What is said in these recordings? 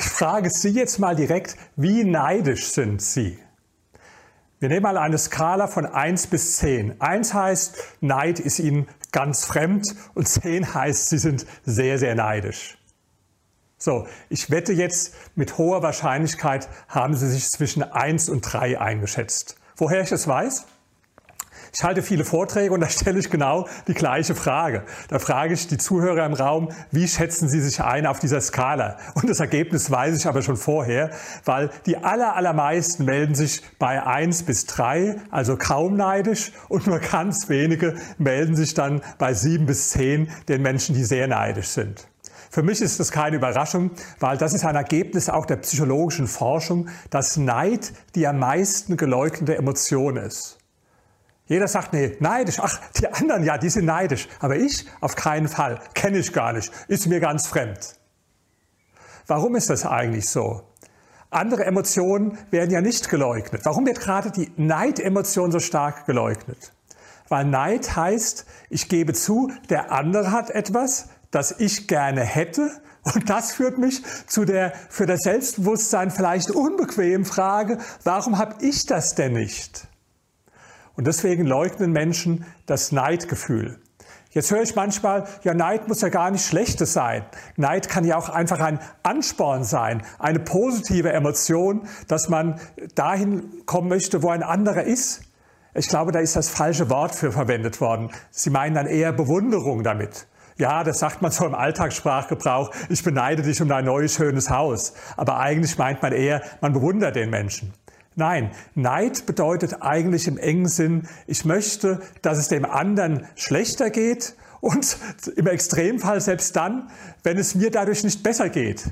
Ich frage Sie jetzt mal direkt, wie neidisch sind Sie? Wir nehmen mal eine Skala von 1 bis 10. 1 heißt, Neid ist Ihnen ganz fremd und 10 heißt, Sie sind sehr, sehr neidisch. So, ich wette jetzt, mit hoher Wahrscheinlichkeit haben Sie sich zwischen 1 und 3 eingeschätzt. Woher ich es weiß? Ich halte viele Vorträge und da stelle ich genau die gleiche Frage. Da frage ich die Zuhörer im Raum, wie schätzen sie sich ein auf dieser Skala? Und das Ergebnis weiß ich aber schon vorher, weil die aller, allermeisten melden sich bei 1 bis 3, also kaum neidisch, und nur ganz wenige melden sich dann bei 7 bis 10, den Menschen, die sehr neidisch sind. Für mich ist das keine Überraschung, weil das ist ein Ergebnis auch der psychologischen Forschung, dass Neid die am meisten geleugnete Emotion ist. Jeder sagt, nee, neidisch. Ach, die anderen, ja, die sind neidisch. Aber ich auf keinen Fall. Kenne ich gar nicht. Ist mir ganz fremd. Warum ist das eigentlich so? Andere Emotionen werden ja nicht geleugnet. Warum wird gerade die Neidemotion so stark geleugnet? Weil Neid heißt, ich gebe zu, der andere hat etwas, das ich gerne hätte. Und das führt mich zu der für das Selbstbewusstsein vielleicht unbequemen Frage, warum habe ich das denn nicht? Und deswegen leugnen Menschen das Neidgefühl. Jetzt höre ich manchmal, ja, Neid muss ja gar nicht Schlechtes sein. Neid kann ja auch einfach ein Ansporn sein, eine positive Emotion, dass man dahin kommen möchte, wo ein anderer ist. Ich glaube, da ist das falsche Wort für verwendet worden. Sie meinen dann eher Bewunderung damit. Ja, das sagt man so im Alltagssprachgebrauch. Ich beneide dich um dein neues schönes Haus. Aber eigentlich meint man eher, man bewundert den Menschen. Nein, Neid bedeutet eigentlich im engen Sinn, ich möchte, dass es dem anderen schlechter geht und im Extremfall selbst dann, wenn es mir dadurch nicht besser geht.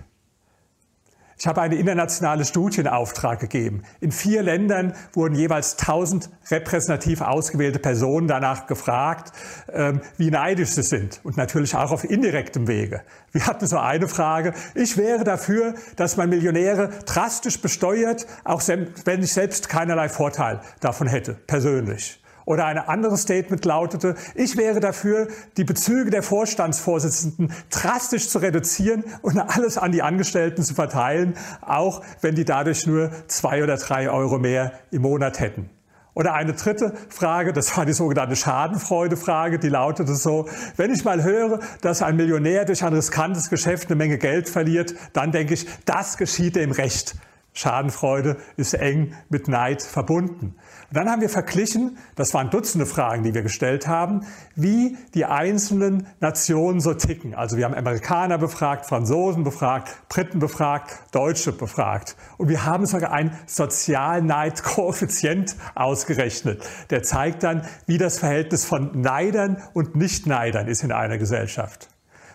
Ich habe eine internationale Studie in Auftrag gegeben. In vier Ländern wurden jeweils 1000 repräsentativ ausgewählte Personen danach gefragt, ähm, wie neidisch sie sind. Und natürlich auch auf indirektem Wege. Wir hatten so eine Frage. Ich wäre dafür, dass man Millionäre drastisch besteuert, auch wenn ich selbst keinerlei Vorteil davon hätte, persönlich. Oder ein anderes Statement lautete, ich wäre dafür, die Bezüge der Vorstandsvorsitzenden drastisch zu reduzieren und alles an die Angestellten zu verteilen, auch wenn die dadurch nur zwei oder drei Euro mehr im Monat hätten. Oder eine dritte Frage, das war die sogenannte Schadenfreude-Frage, die lautete so, wenn ich mal höre, dass ein Millionär durch ein riskantes Geschäft eine Menge Geld verliert, dann denke ich, das geschieht dem Recht. Schadenfreude ist eng mit Neid verbunden. Und dann haben wir verglichen, das waren Dutzende Fragen, die wir gestellt haben, wie die einzelnen Nationen so ticken. Also wir haben Amerikaner befragt, Franzosen befragt, Briten befragt, Deutsche befragt. Und wir haben sogar einen Sozialneidkoeffizient ausgerechnet. Der zeigt dann, wie das Verhältnis von Neidern und Nicht-Neidern ist in einer Gesellschaft.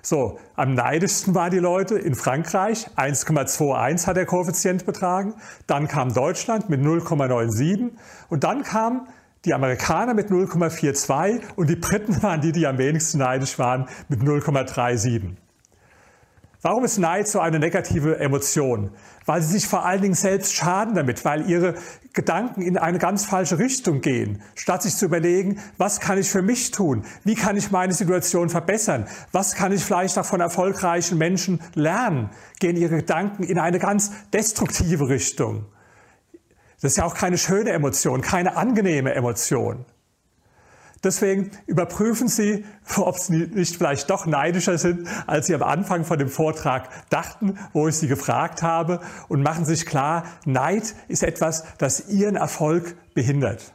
So, am neidischsten waren die Leute in Frankreich. 1,21 hat der Koeffizient betragen. Dann kam Deutschland mit 0,97. Und dann kamen die Amerikaner mit 0,42 und die Briten waren die, die am wenigsten neidisch waren, mit 0,37. Warum ist Neid so eine negative Emotion? Weil sie sich vor allen Dingen selbst schaden damit, weil ihre Gedanken in eine ganz falsche Richtung gehen. Statt sich zu überlegen, was kann ich für mich tun? Wie kann ich meine Situation verbessern? Was kann ich vielleicht auch von erfolgreichen Menschen lernen? Gehen ihre Gedanken in eine ganz destruktive Richtung. Das ist ja auch keine schöne Emotion, keine angenehme Emotion. Deswegen überprüfen Sie, ob Sie nicht vielleicht doch neidischer sind, als Sie am Anfang von dem Vortrag dachten, wo ich Sie gefragt habe, und machen sich klar, Neid ist etwas, das Ihren Erfolg behindert.